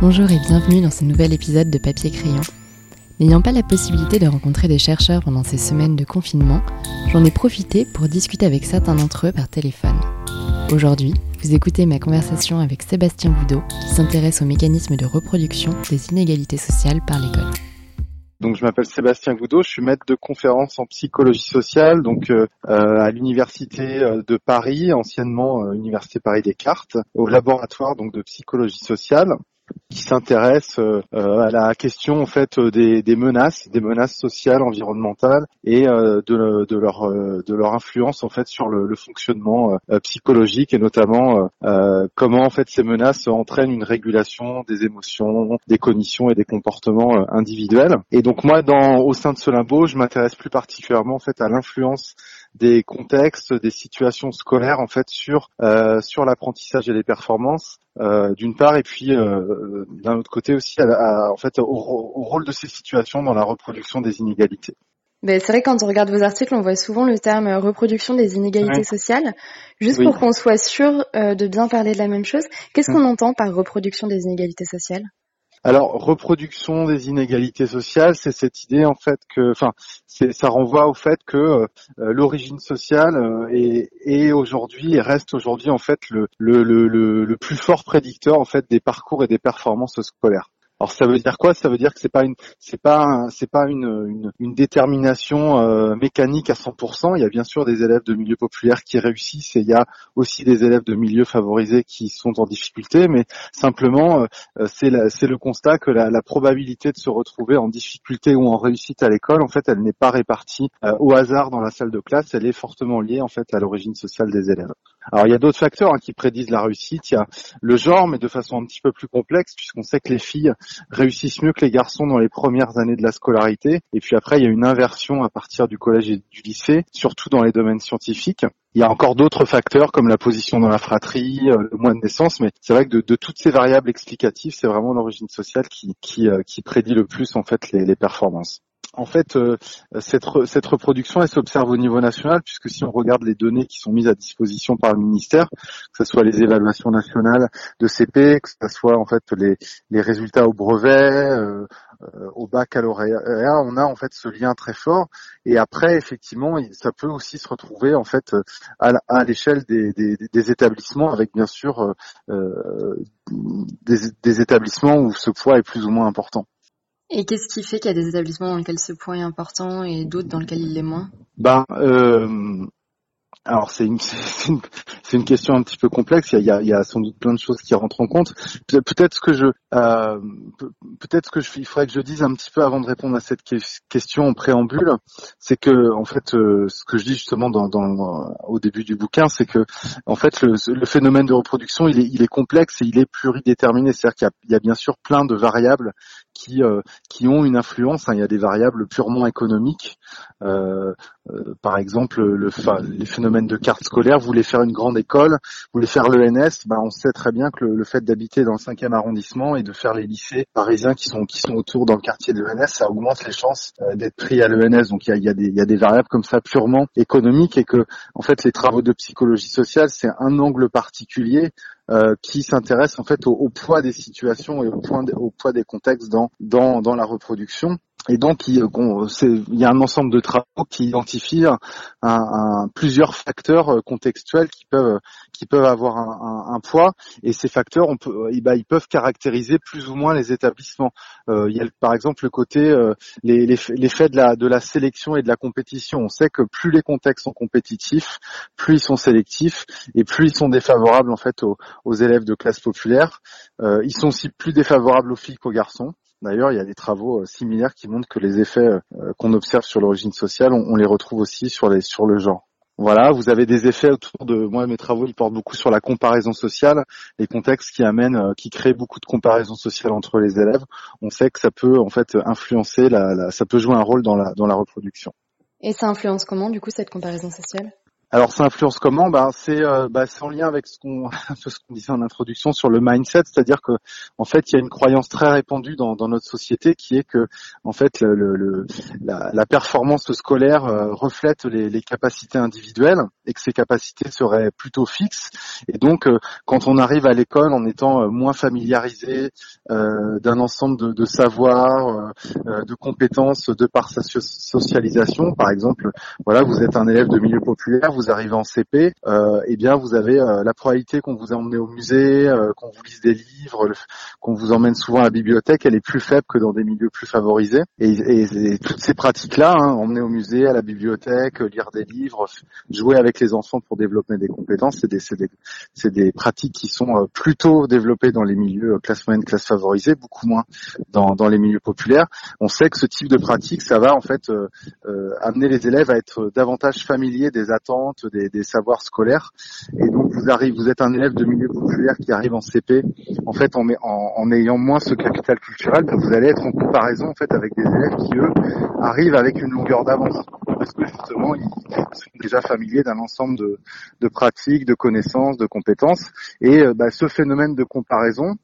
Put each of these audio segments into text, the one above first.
Bonjour et bienvenue dans ce nouvel épisode de Papier Crayon. N'ayant pas la possibilité de rencontrer des chercheurs pendant ces semaines de confinement, j'en ai profité pour discuter avec certains d'entre eux par téléphone. Aujourd'hui, vous écoutez ma conversation avec Sébastien Boudot qui s'intéresse aux mécanismes de reproduction des inégalités sociales par l'école. Donc je m'appelle Sébastien Goudot, je suis maître de conférence en psychologie sociale, donc euh, euh, à l'université euh, de Paris, anciennement Université Paris Descartes, au laboratoire de psychologie sociale qui s'intéresse euh, à la question en fait des, des, menaces, des menaces sociales, environnementales et euh, de, de, leur euh, de leur influence en fait sur le, le fonctionnement psychologique et notamment comment en fait ces menaces entraînent une régulation des émotions, des cognitions et des comportements individuels. Et donc moi dans au sein de ce limbo, je m'intéresse plus particulièrement en fait à l'influence des contextes, des situations scolaires en fait sur euh, sur l'apprentissage et les performances euh, d'une part et puis euh, d'un autre côté aussi à, en fait au, rôle de ces situations dans la reproduction des inégalités. Ben, c'est vrai quand on regarde vos articles, on voit souvent le terme reproduction des inégalités sociales. Juste pour qu'on soit sûr de bien parler de la même chose, qu'est-ce qu'on entend par reproduction des inégalités sociales? Alors, reproduction des inégalités sociales, c'est cette idée en fait que, enfin, ça renvoie au fait que euh, l'origine sociale euh, est, aujourd'hui et reste aujourd'hui en fait le, le, plus fort prédicteur en fait des parcours et des performances scolaires. Alors ça veut dire quoi? Ça veut dire que c'est pas une c'est pas c'est pas une, une, détermination euh, mécanique à 100%. Il y a bien sûr des élèves de milieux populaires qui réussissent et il y a aussi des élèves de milieux favorisés qui sont en difficulté. Mais simplement euh, c'est c'est le constat que la, la, probabilité de se retrouver en difficulté ou en réussite à l'école, en fait, elle n'est pas répartie euh, au hasard dans la salle de classe. Elle est fortement liée en fait à l'origine sociale des élèves. Alors il y a d'autres facteurs hein, qui prédisent la réussite. Il y a le genre, mais de façon un petit peu plus complexe, puisqu'on sait que les filles réussissent mieux que les garçons dans les premières années de la scolarité. Et puis après, il y a une inversion à partir du collège et du lycée, surtout dans les domaines scientifiques. Il y a encore d'autres facteurs comme la position dans la fratrie, euh, le mois de naissance, mais c'est vrai que de, toutes ces variables explicatives, c'est vraiment l'origine sociale qui, qui, euh, qui prédit le plus en fait les performances en fait, euh, cette, reproduction, elle s'observe au niveau national, puisque si on regarde les données qui sont mises à disposition par le ministère, que ce soit les évaluations nationales de CP, que ce soit en fait les, résultats au brevet, euh, euh, au baccalauréat, on a en fait ce lien très fort. Et après, effectivement, ça peut aussi se retrouver en fait à, l'échelle des, établissements, avec bien sûr des, des établissements où ce poids est plus ou moins important. Et qu'est-ce qui fait qu'il y a des établissements dans lesquels ce point est important et d'autres dans lesquels il l'est moins? Ben, alors c'est une, une, une, question un petit peu complexe. Il y, a, il y a, sans doute plein de choses qui rentrent en compte. Peut-être que je, euh, peut-être que je, il faudrait que je dise un petit peu avant de répondre à cette question en préambule, c'est que en fait, euh, ce que je dis justement dans, dans, au début du bouquin, c'est que en fait le, le, phénomène de reproduction, il est, il est complexe et il est pluridéterminé. C'est-à-dire qu'il y, y, a bien sûr plein de variables qui, euh, qui ont une influence. Hein. Il y a des variables purement économiques. Euh, euh, par exemple, le, les phénomènes de carte scolaire. Vous voulez faire une grande école, vous voulez faire l'ENS, ben on sait très bien que le, fait d'habiter dans le 5e arrondissement et de faire les lycées parisiens qui sont qui sont autour dans le quartier de l'ENS, ça augmente les chances d'être pris à l'ENS. Donc il y a, y, a y a des variables comme ça purement économiques et que en fait les travaux de psychologie sociale c'est un angle particulier euh, qui s'intéresse en fait au, poids des situations et au, point, au poids des contextes dans, dans, dans la reproduction. Et donc, il, il, y a un ensemble de travaux qui identifient plusieurs facteurs euh, contextuels qui peuvent, avoir un, poids. Et ces facteurs, eh ben, ils peuvent caractériser plus ou moins les établissements. Euh, il y a par exemple le côté, euh, l'effet de la, sélection et de la compétition. On sait que plus les contextes sont compétitifs, plus ils sont sélectifs et plus ils sont défavorables en fait aux, élèves de classe populaire. Euh, ils sont aussi plus défavorables aux filles qu'aux garçons. D'ailleurs, il y a des travaux euh, similaires qui montrent que les effets euh, qu'on observe sur l'origine sociale, on, les retrouve aussi sur, le genre. Voilà, vous avez des effets autour de moi. Mes travaux, ils portent beaucoup sur la comparaison sociale, les contextes qui amènent, euh, qui créent beaucoup de comparaison sociale entre les élèves. On sait que ça peut en fait influencer, la, ça peut jouer un rôle dans la dans la reproduction. Et ça influence comment du coup cette comparaison sociale? Alors ça influence comment? Ben, c'est euh, ben, en lien avec ce qu'on ce qu'on disait en introduction sur le mindset, c'est-à-dire que en fait il y a une croyance très répandue dans, dans notre société qui est que en fait le, le, la, la, performance scolaire euh, reflète les, les, capacités individuelles et que ses capacités seraient plutôt fixes. Et donc, quand on arrive à l'école en étant moins familiarisé d'un ensemble de, de savoirs, de compétences de par sa socialisation, par exemple, voilà, vous êtes un élève de milieu populaire, vous arrivez en CP, eh bien, vous avez la probabilité qu'on vous emmené au musée, qu'on vous lise des livres, qu'on vous emmène souvent à la bibliothèque, elle est plus faible que dans des milieux plus favorisés. Et, et, toutes ces pratiques-là, hein, emmener au musée, à la bibliothèque, lire des livres, jouer avec les enfants pour développer des compétences, c'est des, des, des, pratiques qui sont euh, plutôt développées dans les milieux euh, classe moyenne, classe favorisée, beaucoup moins dans, dans les milieux populaires. On sait que ce type de pratique, ça va en fait euh, amener les élèves à être davantage familiers des attentes, des, savoirs scolaires. Et donc vous arrivez, vous êtes un élève de milieu populaire qui arrive en CP, en fait en, en, ayant moins ce capital culturel, vous allez être en comparaison en fait avec des élèves qui eux arrivent avec une longueur d'avance. Parce que justement ils sont déjà familiers d'un ensemble de, de, pratiques, de connaissances, de compétences. Et euh, bah, ce phénomène de comparaison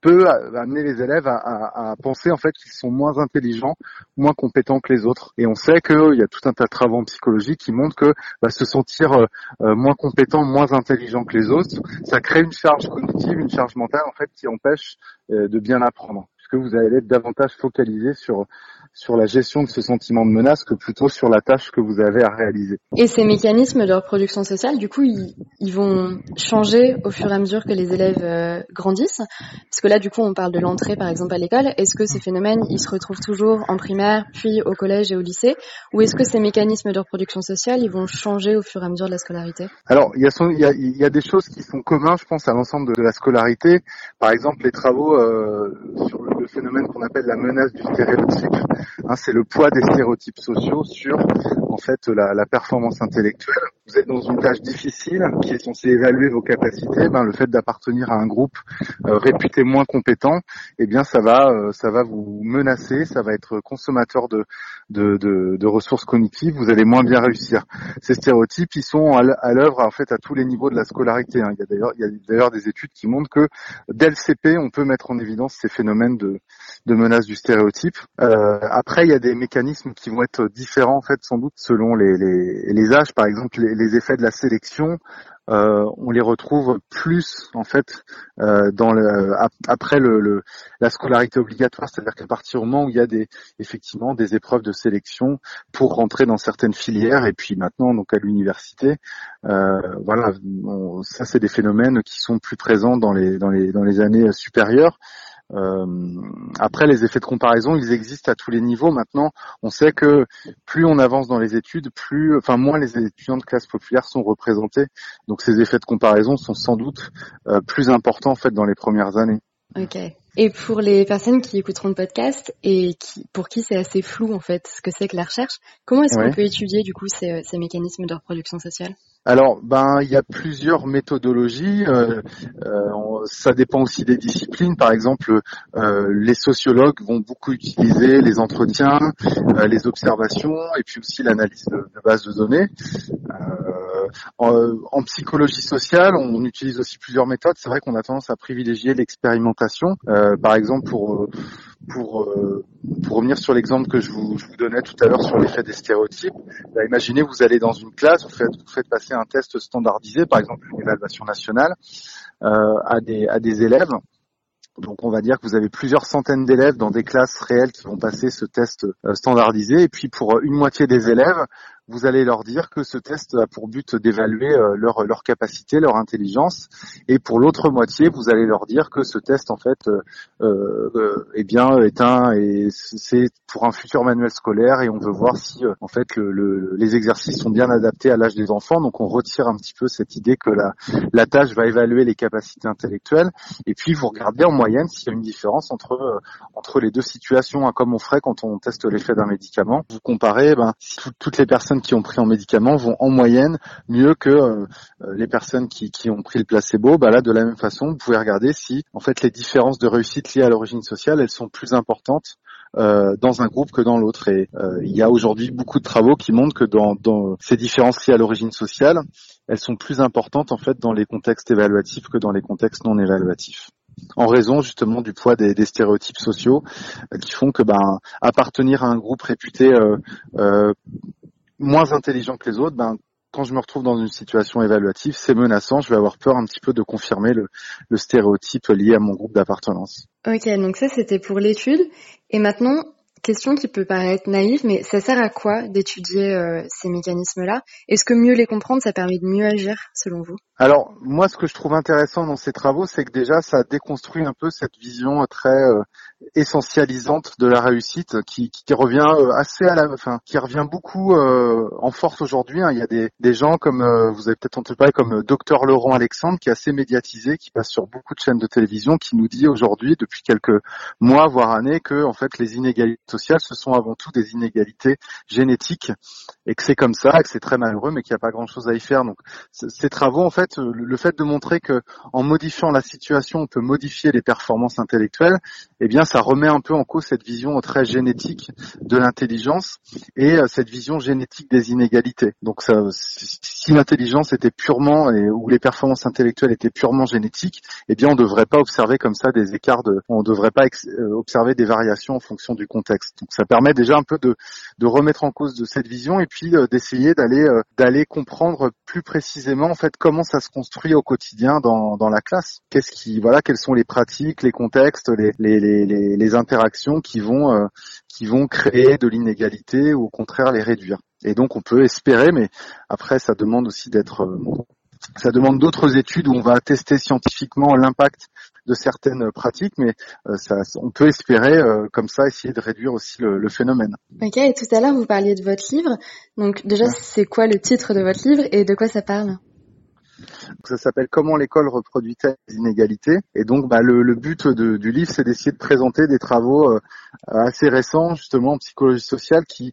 peut amener les élèves à, penser en fait qu'ils sont moins intelligents, moins compétents que les autres. Et on sait qu'il y a tout un tas de travaux en psychologie qui montrent que bah, se sentir euh, euh, moins compétent, moins intelligent que les autres, ça crée une charge cognitive, une charge mentale en fait qui empêche de bien apprendre que vous allez être davantage focalisé sur sur la gestion de ce sentiment de menace que plutôt sur la tâche que vous avez à réaliser. Et ces mécanismes de reproduction sociale, du coup, ils, ils vont changer au fur et à mesure que les élèves euh, grandissent Parce que là, du coup, on parle de l'entrée, par exemple, à l'école. Est-ce que ces phénomènes, ils se retrouvent toujours en primaire, puis au collège et au lycée? Ou est-ce que ces mécanismes de reproduction sociale, ils vont changer au fur et à mesure de la scolarité? Alors, il y, y a, y a des choses qui sont communes, je pense, à l'ensemble de la scolarité. Par exemple, les travaux euh, sur le phénomène qu'on appelle la menace du stéréotype. Hein, c'est le poids des stéréotypes sociaux sur en fait la, la, performance intellectuelle. Vous êtes dans une tâche difficile qui est censée évaluer vos capacités. Ben, le fait d'appartenir à un groupe euh, réputé moins compétent, eh bien ça va euh, ça va vous menacer, ça va être consommateur de, de, de, de ressources cognitives. Vous allez moins bien réussir. Ces stéréotypes, ils sont à l'œuvre en fait à tous les niveaux de la scolarité. Hein. Il y a d'ailleurs il y a d'ailleurs des études qui montrent que dès le CP, on peut mettre en évidence ces phénomènes de, de menace du stéréotype. Euh, après, il y a des mécanismes qui vont être différents en fait, sans doute selon les, les, les âges. Par exemple, les, effets de la sélection, euh, on les retrouve plus en fait euh, dans le, après le, le, la scolarité obligatoire, c'est-à-dire qu'à partir du moment où il y a des effectivement des épreuves de sélection pour rentrer dans certaines filières et puis maintenant donc à l'université, euh, voilà, ça c'est des phénomènes qui sont plus présents dans les dans les dans les années supérieures. Euh, après, les effets de comparaison, ils existent à tous les niveaux. Maintenant, on sait que plus on avance dans les études, plus, enfin, moins les étudiants de classe populaire sont représentés. Donc, ces effets de comparaison sont sans doute euh, plus importants en fait dans les premières années. Et pour les personnes qui écouteront le podcast et qui, pour qui c'est assez flou en fait ce que c'est que la recherche, comment est-ce qu'on peut étudier du coup ces, ces mécanismes de reproduction sociale? Alors, ben, il y a plusieurs méthodologies. Euh, euh, ça dépend aussi des disciplines. Par exemple, euh, les sociologues vont beaucoup utiliser les entretiens, les observations, et puis aussi l'analyse de, de bases de données. En, en, psychologie sociale, on utilise aussi plusieurs méthodes. C'est vrai qu'on a tendance à privilégier l'expérimentation. Par exemple, pour pour, euh, pour revenir sur l'exemple que je vous, je vous, donnais tout à l'heure sur l'effet des stéréotypes, bah, imaginez vous allez dans une classe, vous faites, vous faites passer un test standardisé, par exemple une évaluation nationale, euh, à, des, à des élèves. Donc on va dire que vous avez plusieurs centaines d'élèves dans des classes réelles qui vont passer ce test euh, standardisé. Et puis pour une moitié des élèves, vous allez leur dire que ce test a pour but d'évaluer euh, leur, leur capacité, leur intelligence, et pour l'autre moitié, vous allez leur dire que ce test en fait, euh, euh eh bien, est un et c'est pour un futur manuel scolaire et on veut voir si euh, en fait le, les exercices sont bien adaptés à l'âge des enfants. Donc on retire un petit peu cette idée que la, la tâche va évaluer les capacités intellectuelles, et puis vous regardez en moyenne s'il y a une différence entre entre les deux situations, hein, comme on ferait quand on teste l'effet d'un médicament. Vous comparez, ben, si toutes les personnes qui ont pris en médicaments vont en moyenne mieux que euh, euh, les personnes qui, qui, ont pris le placebo. Bah là, de la même façon, vous pouvez regarder si en fait les différences de réussite liées à l'origine sociale, elles sont plus importantes euh, dans un groupe que dans l'autre. Et il y a aujourd'hui beaucoup de travaux qui montrent que dans, dans ces différences liées à l'origine sociale, elles sont plus importantes en fait dans les contextes évaluatifs que dans les contextes non évaluatifs en raison justement du poids des, des stéréotypes sociaux qui font que ben appartenir à un groupe réputé euh, euh, moins intelligent que les autres, ben, quand je me retrouve dans une situation évaluative, c'est menaçant, je vais avoir peur un petit peu de confirmer le, le stéréotype lié à mon groupe d'appartenance. Ok, donc ça c'était pour l'étude. Et maintenant, question qui peut paraître naïve, mais ça sert à quoi d'étudier euh, ces mécanismes-là? Est-ce que mieux les comprendre, ça permet de mieux agir, selon vous? Alors, moi, ce que je trouve intéressant dans ces travaux, c'est que déjà, ça déconstruit un peu cette vision très euh, essentialisante de la réussite, qui, qui revient euh, assez à la, enfin, qui revient beaucoup en force aujourd'hui. Hein. Il y a des, des gens comme, vous avez peut-être entendu parler, comme Docteur Laurent Alexandre, qui est assez médiatisé, qui passe sur beaucoup de chaînes de télévision, qui nous dit aujourd'hui, depuis quelques mois, voire années, que en fait, les inégalités sociales, ce sont avant tout des inégalités génétiques et que c'est comme ça, et que c'est très malheureux, mais qu'il n'y a pas grand-chose à y faire. Donc, ces travaux, en fait, le fait de montrer que en modifiant la situation, on peut modifier les performances intellectuelles, eh bien, ça remet un peu en cause cette vision très génétique de l'intelligence et euh, cette vision génétique des inégalités. Donc, ça, si l'intelligence était purement et ou les performances intellectuelles étaient purement génétiques, eh bien, on ne devrait pas observer comme ça des écarts de, on ne devrait pas euh, observer des variations en fonction du contexte. Donc ça permet déjà un peu de, de remettre en cause de cette vision et puis euh, d'essayer d'aller euh, d'aller comprendre plus précisément en fait comment ça se construit au quotidien dans, dans la classe. Qu'est-ce qui voilà quelles sont les pratiques, les contextes, les les, les, les interactions qui vont euh, qui vont créer de l'inégalité ou au contraire les réduire. Et donc on peut espérer, mais après ça demande aussi d'être ça demande d'autres études où on va tester scientifiquement l'impact de certaines pratiques, mais euh, ça, on peut espérer euh, comme ça essayer de réduire aussi le, phénomène. Ok, et tout à l'heure vous parliez de votre livre. Donc déjà, c'est quoi le titre de votre livre et de quoi ça parle? Ça s'appelle Comment l'école reproduit-elle les inégalités Et donc, bah, le, but du livre, c'est d'essayer de présenter des travaux euh, assez récents, justement en psychologie sociale, qui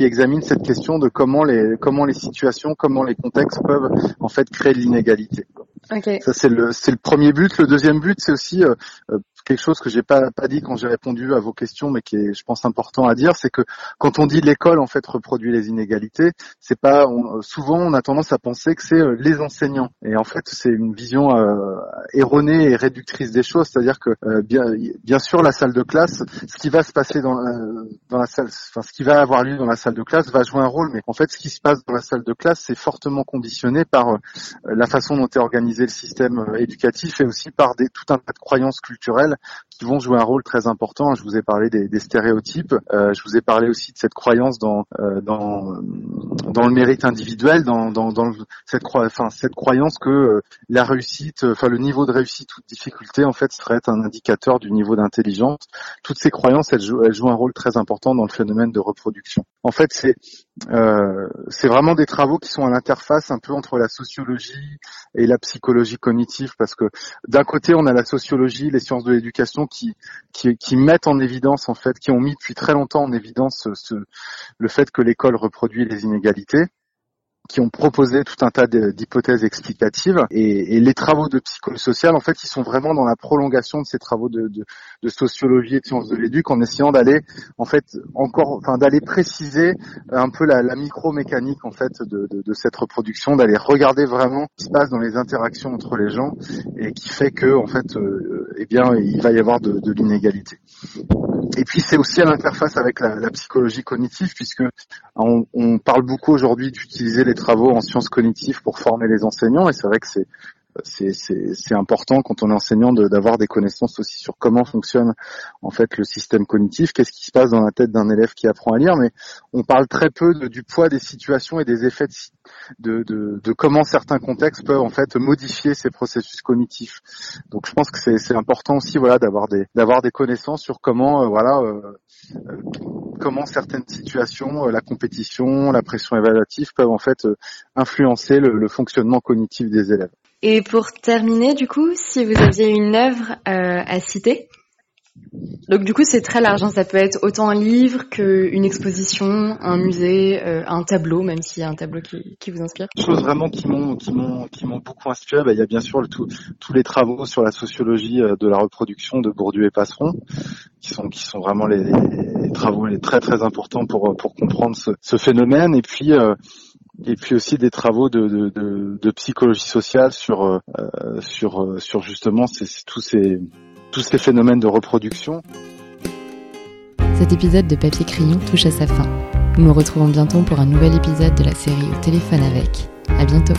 examinent cette question de comment les comment les situations, comment les contextes peuvent en fait créer de l'inégalité. Okay. Ça c'est le c'est le premier but. Le deuxième but, c'est aussi euh, euh, quelque chose que j'ai pas pas dit quand j'ai répondu à vos questions, mais qui est, je pense, important à dire, c'est que quand on dit l'école en fait reproduit les inégalités, c'est pas souvent on a tendance à penser que c'est euh, les enseignants, et en fait c'est une vision euh, erronée et réductrice des choses, c'est-à-dire que euh, bien bien sûr la salle de classe, ce qui va se passer dans dans la salle, enfin ce qui va avoir lieu dans la salle de classe va jouer un rôle, mais en fait ce qui se passe dans la salle de classe c'est fortement conditionné par la façon dont est le système éducatif et aussi par des tout un tas de croyances culturelles qui vont jouer un rôle très important. Je vous ai parlé des, des stéréotypes, euh, je vous ai parlé aussi de cette croyance dans euh, dans dans le mérite individuel, dans dans, dans cette enfin cette croyance que euh, la réussite, enfin le niveau de réussite ou de difficulté en fait serait un indicateur du niveau d'intelligence. Toutes ces croyances, elles jouent, elles jouent un rôle très important dans le phénomène de reproduction. En fait, c'est euh, c'est vraiment des travaux qui sont à l'interface un peu entre la sociologie et la psychologie cognitive parce que d'un côté on a la sociologie, les sciences de l'éducation qui, qui, mettent en évidence en fait, qui ont mis depuis très longtemps en évidence ce, le fait que l'école reproduit les inégalités qui ont proposé tout un tas d'hypothèses explicatives et, les travaux de psychologie sociale, en fait, ils sont vraiment dans la prolongation de ces travaux de, sociologie et de sciences de l'éduc, en essayant d'aller, en fait, encore, enfin, d'aller préciser un peu la, la micro-mécanique, en fait, de, cette reproduction, d'aller regarder vraiment ce qui se passe dans les interactions entre les gens et qui fait que, en fait, euh, eh bien, il va y avoir de l'inégalité. Et puis, c'est aussi à l'interface avec la, psychologie cognitive, puisque on parle beaucoup aujourd'hui d'utiliser les travaux en sciences cognitives pour former les enseignants et c'est vrai que c'est c'est important quand on est enseignant d'avoir des connaissances aussi sur comment fonctionne en fait le système cognitif, qu'est-ce qui se passe dans la tête d'un élève qui apprend à lire, mais on parle très peu du poids des situations et des effets de, de, de, comment certains contextes peuvent en fait modifier ces processus cognitifs. Donc je pense que c'est important aussi voilà d'avoir des d'avoir des connaissances sur comment euh, voilà euh, euh, comment certaines situations, la compétition, la pression évaluative peuvent en fait influencer le fonctionnement cognitif des élèves. Et pour terminer, du coup, si vous aviez une œuvre euh, à citer, donc du coup c'est très large, hein. ça peut être autant un livre qu'une exposition, un musée, euh, un tableau, même s'il y a un tableau qui, qui vous inspire. Choses vraiment qui m'ont qui m'ont qui m'ont beaucoup inspiré. Bah, il y a bien sûr le, tout, tous les travaux sur la sociologie euh, de la reproduction de Bourdieu et Passeron, qui sont qui sont vraiment les, les travaux les très très importants pour pour comprendre ce, ce phénomène. Et puis euh, et puis aussi des travaux de, psychologie sociale sur euh, euh, justement tous ces tous ces phénomènes de reproduction. Cet épisode de Papier Crayon touche à sa fin. Nous nous retrouvons bientôt pour un nouvel épisode de la série Au téléphone avec. À bientôt.